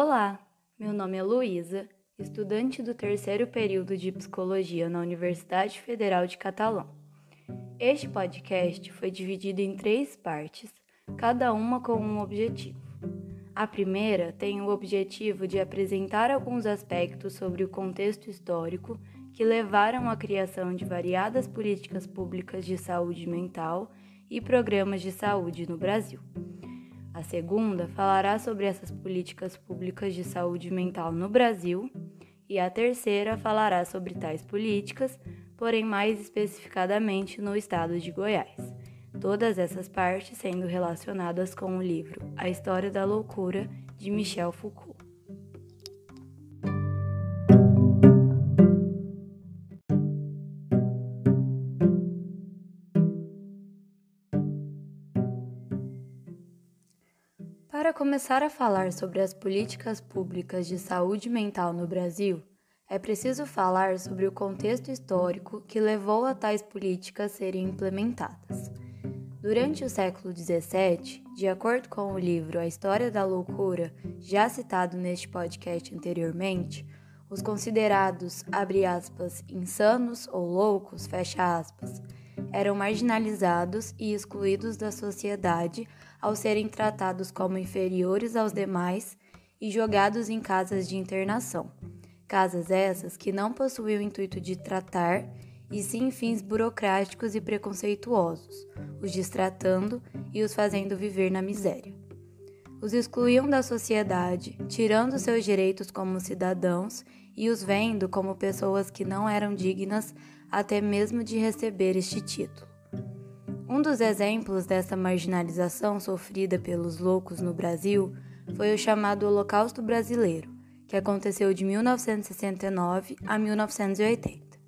Olá, meu nome é Luísa, estudante do terceiro período de Psicologia na Universidade Federal de Catalão. Este podcast foi dividido em três partes, cada uma com um objetivo. A primeira tem o objetivo de apresentar alguns aspectos sobre o contexto histórico que levaram à criação de variadas políticas públicas de saúde mental e programas de saúde no Brasil. A segunda falará sobre essas políticas públicas de saúde mental no Brasil, e a terceira falará sobre tais políticas, porém mais especificadamente no estado de Goiás. Todas essas partes sendo relacionadas com o livro A História da Loucura de Michel Foucault. Começar a falar sobre as políticas públicas de saúde mental no Brasil, é preciso falar sobre o contexto histórico que levou a tais políticas serem implementadas. Durante o século XVII, de acordo com o livro A História da Loucura, já citado neste podcast anteriormente, os considerados, abre aspas, insanos ou loucos, fecha aspas, eram marginalizados e excluídos da sociedade ao serem tratados como inferiores aos demais e jogados em casas de internação. Casas essas que não possuíam o intuito de tratar, e sim fins burocráticos e preconceituosos, os distratando e os fazendo viver na miséria. Os excluíam da sociedade, tirando seus direitos como cidadãos e os vendo como pessoas que não eram dignas até mesmo de receber este título. Um dos exemplos dessa marginalização sofrida pelos loucos no Brasil foi o chamado Holocausto Brasileiro, que aconteceu de 1969 a 1980.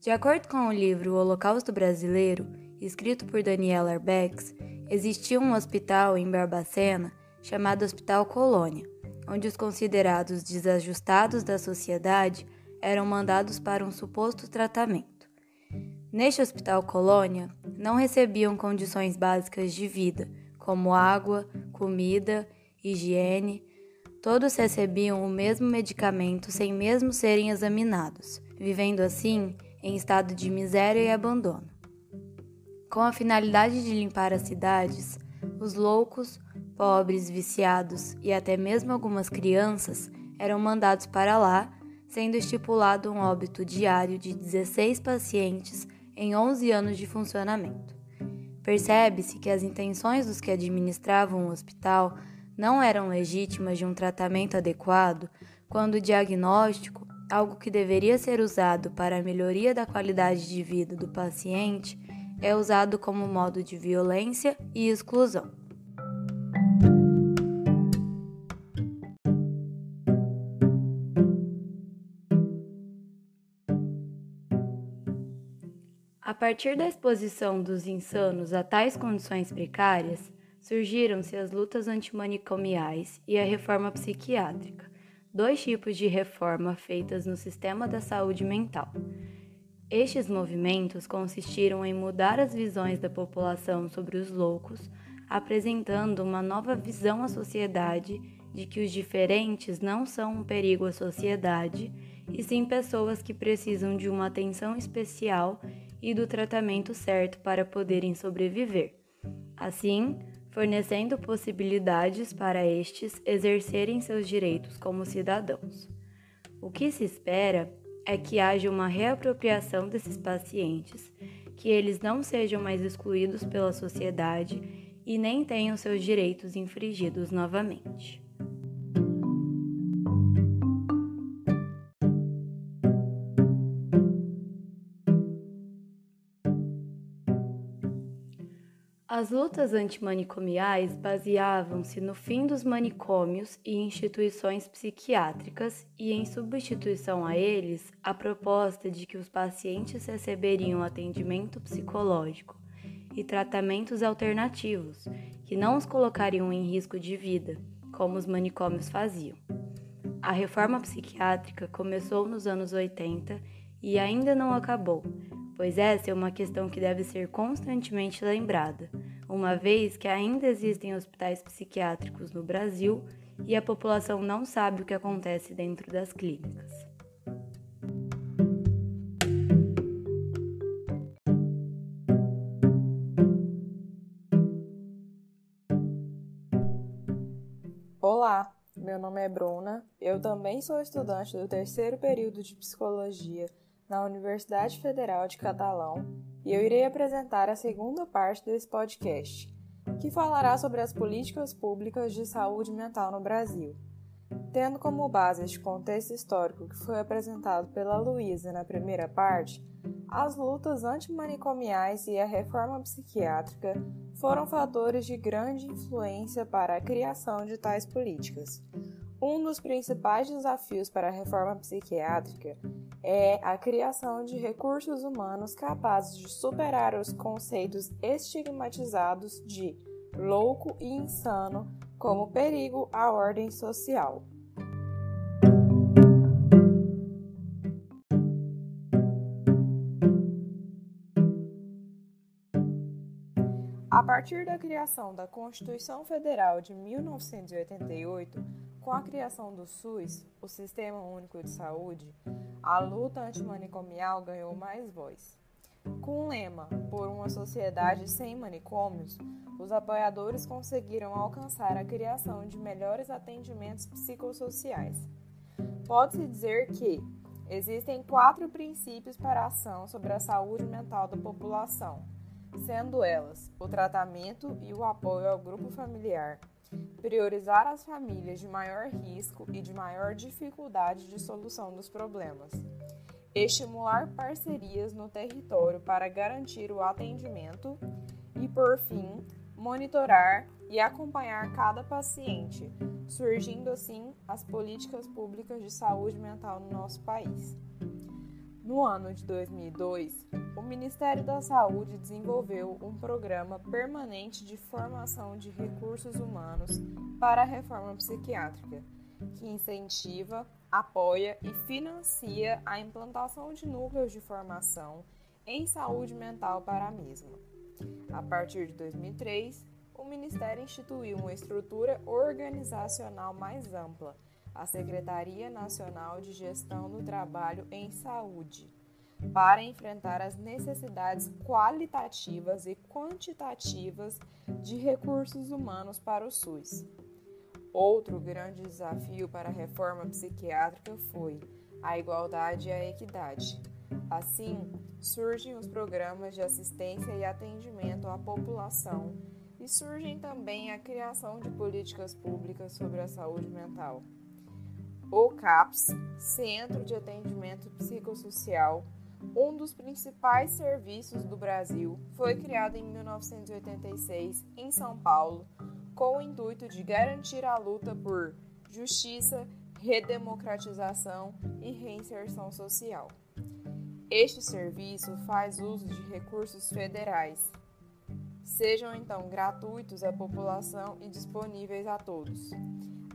De acordo com o livro O Holocausto Brasileiro, escrito por Daniel Arbex, existia um hospital em Barbacena chamado Hospital Colônia, onde os considerados desajustados da sociedade eram mandados para um suposto tratamento. Neste hospital colônia, não recebiam condições básicas de vida, como água, comida, higiene. Todos recebiam o mesmo medicamento sem mesmo serem examinados, vivendo assim em estado de miséria e abandono. Com a finalidade de limpar as cidades, os loucos, pobres, viciados e até mesmo algumas crianças eram mandados para lá sendo estipulado um óbito diário de 16 pacientes em 11 anos de funcionamento. Percebe-se que as intenções dos que administravam o hospital não eram legítimas de um tratamento adequado quando o diagnóstico, algo que deveria ser usado para a melhoria da qualidade de vida do paciente, é usado como modo de violência e exclusão. A partir da exposição dos insanos a tais condições precárias, surgiram-se as lutas antimanicomiais e a reforma psiquiátrica, dois tipos de reforma feitas no sistema da saúde mental. Estes movimentos consistiram em mudar as visões da população sobre os loucos, apresentando uma nova visão à sociedade de que os diferentes não são um perigo à sociedade, e sim pessoas que precisam de uma atenção especial e do tratamento certo para poderem sobreviver. Assim, fornecendo possibilidades para estes exercerem seus direitos como cidadãos. O que se espera é que haja uma reapropriação desses pacientes, que eles não sejam mais excluídos pela sociedade e nem tenham seus direitos infringidos novamente. As lutas antimanicomiais baseavam-se no fim dos manicômios e instituições psiquiátricas e, em substituição a eles, a proposta de que os pacientes receberiam atendimento psicológico e tratamentos alternativos que não os colocariam em risco de vida, como os manicômios faziam. A reforma psiquiátrica começou nos anos 80 e ainda não acabou pois essa é uma questão que deve ser constantemente lembrada, uma vez que ainda existem hospitais psiquiátricos no Brasil e a população não sabe o que acontece dentro das clínicas. Olá, meu nome é Bruna, eu também sou estudante do terceiro período de psicologia na Universidade Federal de Catalão e eu irei apresentar a segunda parte desse podcast, que falará sobre as políticas públicas de saúde mental no Brasil. Tendo como base este contexto histórico que foi apresentado pela Luísa na primeira parte, as lutas antimanicomiais e a reforma psiquiátrica foram fatores de grande influência para a criação de tais políticas. Um dos principais desafios para a reforma psiquiátrica é a criação de recursos humanos capazes de superar os conceitos estigmatizados de louco e insano como perigo à ordem social. A partir da criação da Constituição Federal de 1988, com a criação do SUS, o Sistema Único de Saúde, a luta antimanicomial ganhou mais voz. Com o lema Por uma sociedade sem manicômios, os apoiadores conseguiram alcançar a criação de melhores atendimentos psicossociais. Pode-se dizer que existem quatro princípios para a ação sobre a saúde mental da população, sendo elas o tratamento e o apoio ao grupo familiar, priorizar as famílias de maior risco e de maior dificuldade de solução dos problemas, estimular parcerias no território para garantir o atendimento. E, por fim, monitorar e acompanhar cada paciente, surgindo assim as políticas públicas de saúde mental no nosso país. No ano de 2002, o Ministério da Saúde desenvolveu um programa permanente de formação de recursos humanos para a reforma psiquiátrica, que incentiva, apoia e financia a implantação de núcleos de formação em saúde mental para a mesma. A partir de 2003, o Ministério instituiu uma estrutura organizacional mais ampla a Secretaria Nacional de Gestão do Trabalho em Saúde, para enfrentar as necessidades qualitativas e quantitativas de recursos humanos para o SUS. Outro grande desafio para a reforma psiquiátrica foi a igualdade e a equidade. Assim, surgem os programas de assistência e atendimento à população e surgem também a criação de políticas públicas sobre a saúde mental. O CAPS, Centro de Atendimento Psicossocial, um dos principais serviços do Brasil, foi criado em 1986 em São Paulo com o intuito de garantir a luta por justiça, redemocratização e reinserção social. Este serviço faz uso de recursos federais, sejam então gratuitos à população e disponíveis a todos.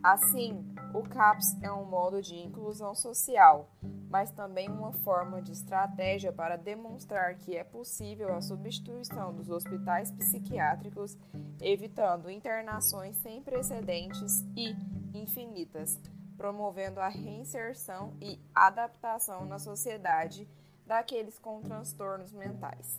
Assim, o CAPS é um modo de inclusão social, mas também uma forma de estratégia para demonstrar que é possível a substituição dos hospitais psiquiátricos, evitando internações sem precedentes e infinitas, promovendo a reinserção e adaptação na sociedade daqueles com transtornos mentais.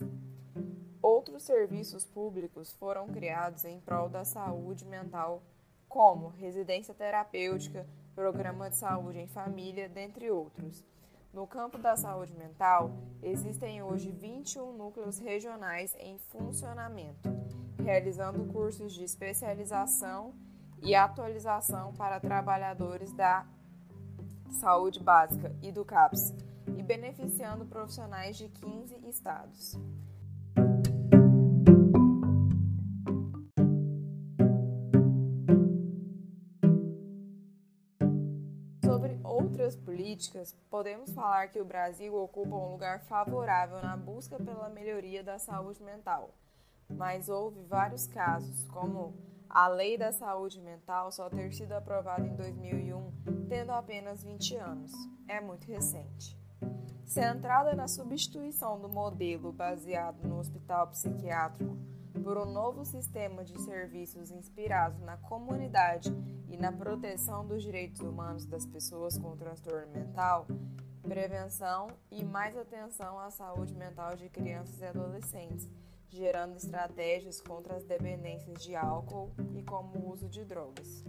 Outros serviços públicos foram criados em prol da saúde mental como residência terapêutica, programa de saúde em família, dentre outros. No campo da saúde mental, existem hoje 21 núcleos regionais em funcionamento, realizando cursos de especialização e atualização para trabalhadores da saúde básica e do CAPS, e beneficiando profissionais de 15 estados. Outras políticas, podemos falar que o Brasil ocupa um lugar favorável na busca pela melhoria da saúde mental. Mas houve vários casos, como a Lei da Saúde Mental só ter sido aprovada em 2001, tendo apenas 20 anos. É muito recente. Centrada na substituição do modelo baseado no hospital psiquiátrico por um novo sistema de serviços inspirado na comunidade e na proteção dos direitos humanos das pessoas com transtorno mental, prevenção e mais atenção à saúde mental de crianças e adolescentes, gerando estratégias contra as dependências de álcool e como o uso de drogas.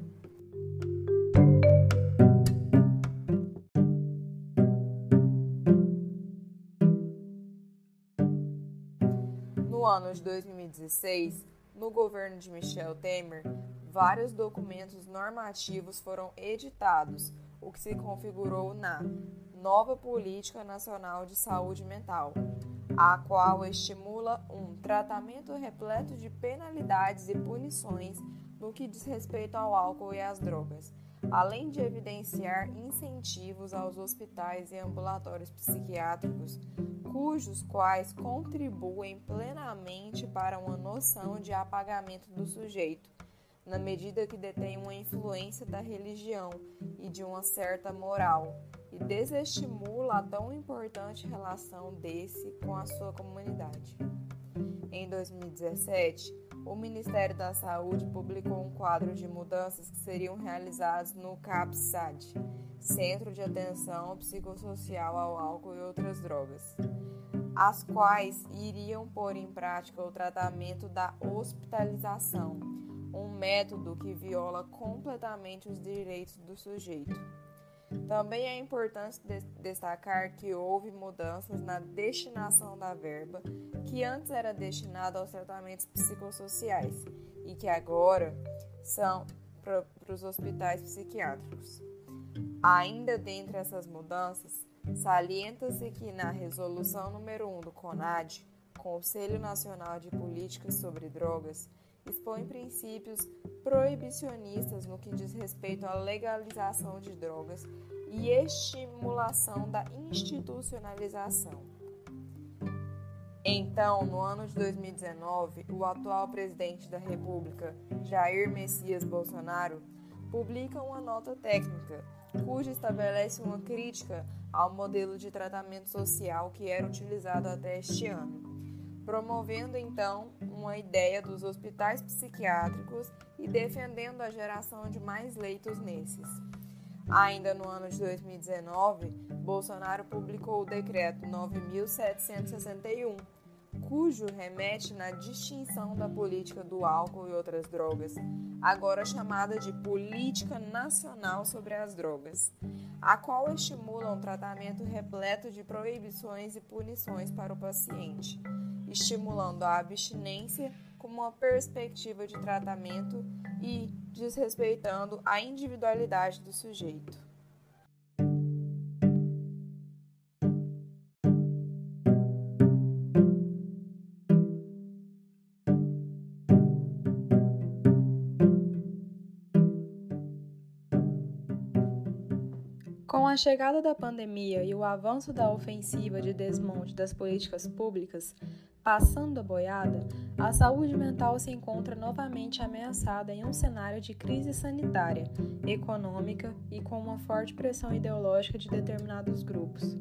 No ano de 2016, no governo de Michel Temer, vários documentos normativos foram editados, o que se configurou na Nova Política Nacional de Saúde Mental, a qual estimula um tratamento repleto de penalidades e punições no que diz respeito ao álcool e às drogas, além de evidenciar incentivos aos hospitais e ambulatórios psiquiátricos, cujos quais contribuem plenamente para uma noção de apagamento do sujeito, na medida que detém uma influência da religião e de uma certa moral, e desestimula a tão importante relação desse com a sua comunidade. Em 2017, o Ministério da Saúde publicou um quadro de mudanças que seriam realizadas no CAPSAD, Centro de Atenção Psicossocial ao Álcool e Outras Drogas, as quais iriam pôr em prática o tratamento da hospitalização, um método que viola completamente os direitos do sujeito. Também é importante destacar que houve mudanças na destinação da verba, que antes era destinada aos tratamentos psicossociais e que agora são para os hospitais psiquiátricos. Ainda dentre essas mudanças, salienta-se que na resolução número 1 do CONAD, Conselho Nacional de Políticas sobre Drogas, expõe princípios proibicionistas no que diz respeito à legalização de drogas e estimulação da institucionalização. Então, no ano de 2019, o atual presidente da República, Jair Messias Bolsonaro, publica uma nota técnica cuja estabelece uma crítica ao modelo de tratamento social que era utilizado até este ano promovendo então uma ideia dos hospitais psiquiátricos e defendendo a geração de mais leitos nesses. Ainda no ano de 2019, Bolsonaro publicou o decreto 9761, cujo remete na distinção da política do álcool e outras drogas, agora chamada de Política Nacional sobre as Drogas, a qual estimula um tratamento repleto de proibições e punições para o paciente estimulando a abstinência como uma perspectiva de tratamento e desrespeitando a individualidade do sujeito. Com a chegada da pandemia e o avanço da ofensiva de desmonte das políticas públicas, Passando a boiada, a saúde mental se encontra novamente ameaçada em um cenário de crise sanitária, econômica e com uma forte pressão ideológica de determinados grupos.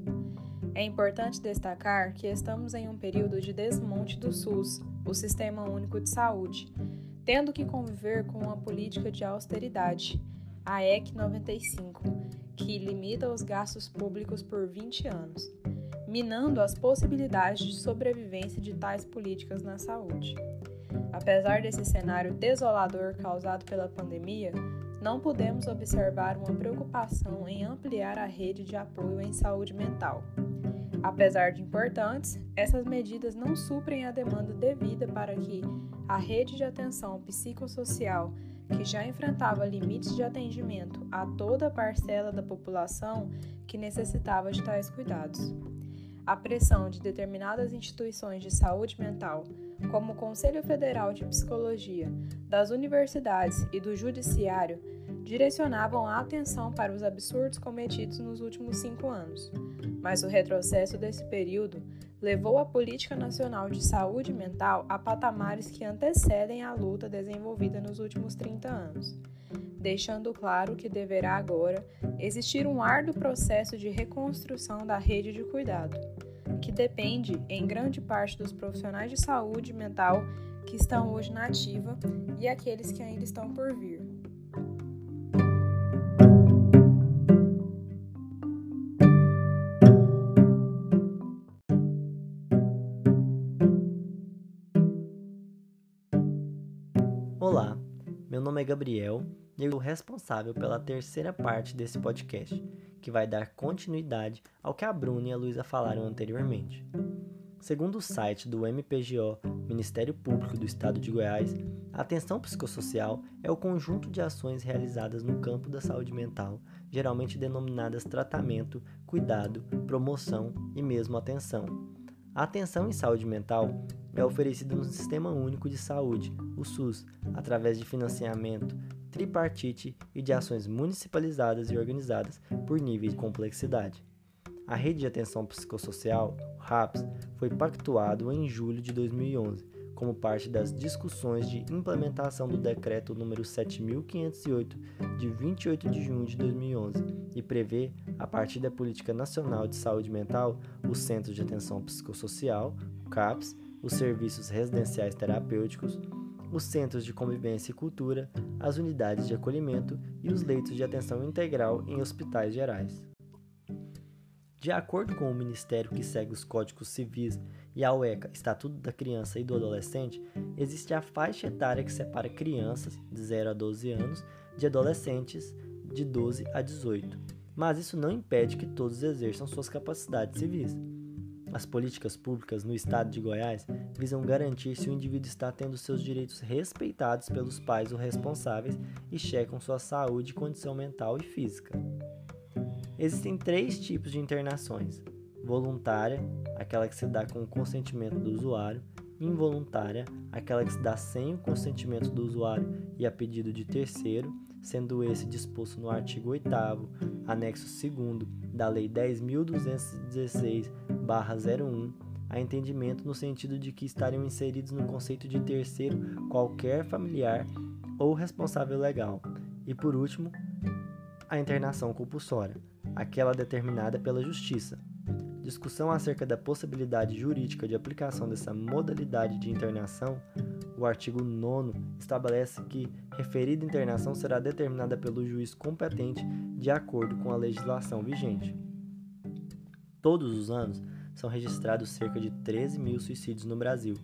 É importante destacar que estamos em um período de desmonte do SUS, o Sistema Único de Saúde, tendo que conviver com uma política de austeridade, a EC 95, que limita os gastos públicos por 20 anos minando as possibilidades de sobrevivência de tais políticas na saúde. Apesar desse cenário desolador causado pela pandemia, não podemos observar uma preocupação em ampliar a rede de apoio em saúde mental. Apesar de importantes, essas medidas não suprem a demanda devida para que a rede de atenção psicossocial, que já enfrentava limites de atendimento a toda a parcela da população que necessitava de tais cuidados a pressão de determinadas instituições de saúde mental, como o Conselho Federal de Psicologia, das universidades e do Judiciário, direcionavam a atenção para os absurdos cometidos nos últimos cinco anos. Mas o retrocesso desse período levou a política nacional de saúde mental a patamares que antecedem a luta desenvolvida nos últimos 30 anos deixando claro que deverá agora existir um árduo processo de reconstrução da rede de cuidado, que depende, em grande parte, dos profissionais de saúde mental que estão hoje na ativa e aqueles que ainda estão por vir. Nome é Gabriel e eu sou responsável pela terceira parte desse podcast, que vai dar continuidade ao que a Bruna e a Luísa falaram anteriormente. Segundo o site do MPGO, Ministério Público do Estado de Goiás, a atenção psicossocial é o conjunto de ações realizadas no campo da saúde mental, geralmente denominadas tratamento, cuidado, promoção e mesmo atenção. A atenção em saúde mental é oferecida no Sistema Único de Saúde, o SUS, através de financiamento, tripartite e de ações municipalizadas e organizadas por níveis de complexidade. A Rede de Atenção Psicossocial, o RAPS, foi pactuado em julho de 2011, como parte das discussões de implementação do Decreto número 7508, de 28 de junho de 2011, e prevê, a partir da Política Nacional de Saúde Mental, os Centros de Atenção Psicossocial, o CAPS, os serviços residenciais terapêuticos, os centros de convivência e cultura, as unidades de acolhimento e os leitos de atenção integral em hospitais gerais. De acordo com o Ministério que segue os Códigos Civis e a UECA, Estatuto da Criança e do Adolescente, existe a faixa etária que separa crianças de 0 a 12 anos de adolescentes de 12 a 18. Mas isso não impede que todos exerçam suas capacidades civis. As políticas públicas no estado de Goiás visam garantir se o indivíduo está tendo seus direitos respeitados pelos pais ou responsáveis e checam sua saúde condição mental e física. Existem três tipos de internações: voluntária, aquela que se dá com o consentimento do usuário, involuntária, aquela que se dá sem o consentimento do usuário e a pedido de terceiro, sendo esse disposto no artigo 8 anexo 2 da Lei 10.216-01, a entendimento no sentido de que estariam inseridos no conceito de terceiro qualquer familiar ou responsável legal. E por último, a internação compulsória, aquela determinada pela Justiça. Discussão acerca da possibilidade jurídica de aplicação dessa modalidade de internação, o artigo 9 estabelece que referida internação será determinada pelo juiz competente de acordo com a legislação vigente. Todos os anos são registrados cerca de 13 mil suicídios no Brasil,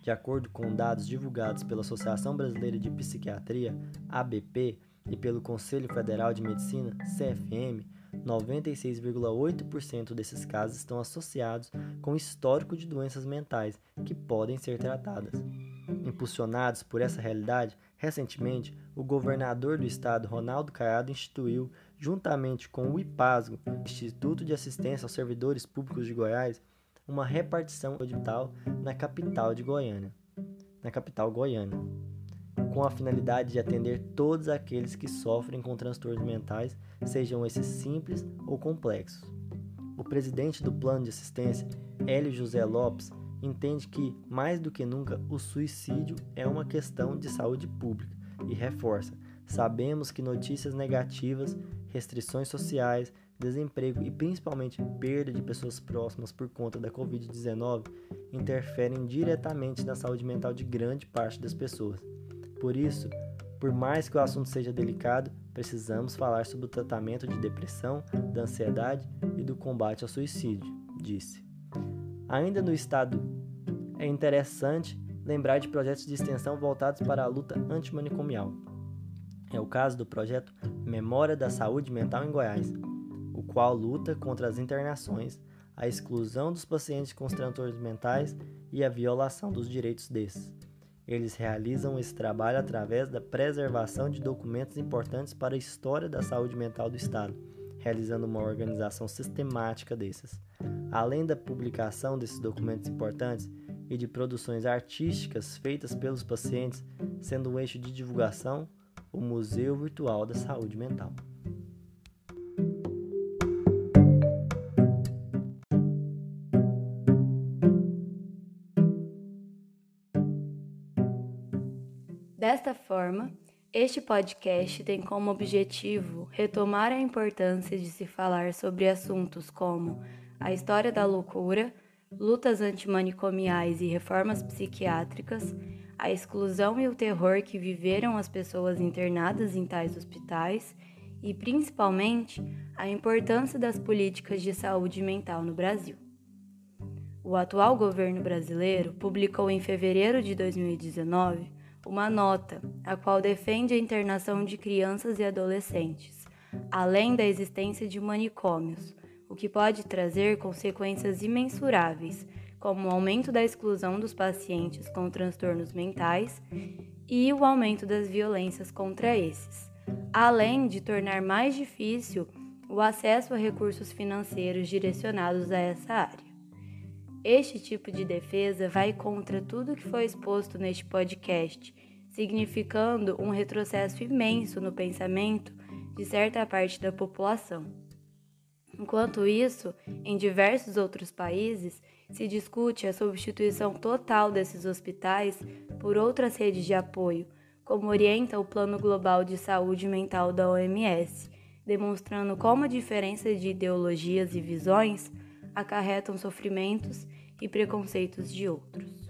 de acordo com dados divulgados pela Associação Brasileira de Psiquiatria, ABP, e pelo Conselho Federal de Medicina, CFM, 96,8% desses casos estão associados com histórico de doenças mentais que podem ser tratadas. Impulsionados por essa realidade, recentemente, o governador do estado, Ronaldo Caiado, instituiu, juntamente com o IPASGO, Instituto de Assistência aos Servidores Públicos de Goiás, uma repartição hospital na capital de Goiânia. Na capital goiana com a finalidade de atender todos aqueles que sofrem com transtornos mentais, sejam esses simples ou complexos. O presidente do plano de assistência, Hélio José Lopes, entende que, mais do que nunca, o suicídio é uma questão de saúde pública e reforça: sabemos que notícias negativas, restrições sociais, desemprego e principalmente perda de pessoas próximas por conta da Covid-19 interferem diretamente na saúde mental de grande parte das pessoas. Por isso, por mais que o assunto seja delicado, precisamos falar sobre o tratamento de depressão, da ansiedade e do combate ao suicídio, disse. Ainda no estado, é interessante lembrar de projetos de extensão voltados para a luta antimanicomial. É o caso do projeto Memória da Saúde Mental em Goiás, o qual luta contra as internações, a exclusão dos pacientes com transtornos mentais e a violação dos direitos desses. Eles realizam esse trabalho através da preservação de documentos importantes para a história da saúde mental do Estado, realizando uma organização sistemática desses. Além da publicação desses documentos importantes e de produções artísticas feitas pelos pacientes, sendo um eixo de divulgação, o Museu Virtual da Saúde Mental. Desta forma, este podcast tem como objetivo retomar a importância de se falar sobre assuntos como a história da loucura, lutas antimanicomiais e reformas psiquiátricas, a exclusão e o terror que viveram as pessoas internadas em tais hospitais e, principalmente, a importância das políticas de saúde mental no Brasil. O atual governo brasileiro publicou em fevereiro de 2019 uma nota a qual defende a internação de crianças e adolescentes, além da existência de manicômios, o que pode trazer consequências imensuráveis, como o aumento da exclusão dos pacientes com transtornos mentais e o aumento das violências contra esses além de tornar mais difícil o acesso a recursos financeiros direcionados a essa área. Este tipo de defesa vai contra tudo que foi exposto neste podcast, significando um retrocesso imenso no pensamento de certa parte da população. Enquanto isso, em diversos outros países, se discute a substituição total desses hospitais por outras redes de apoio como orienta o Plano Global de Saúde Mental da OMS, demonstrando como a diferença de ideologias e visões acarretam sofrimentos e preconceitos de outros.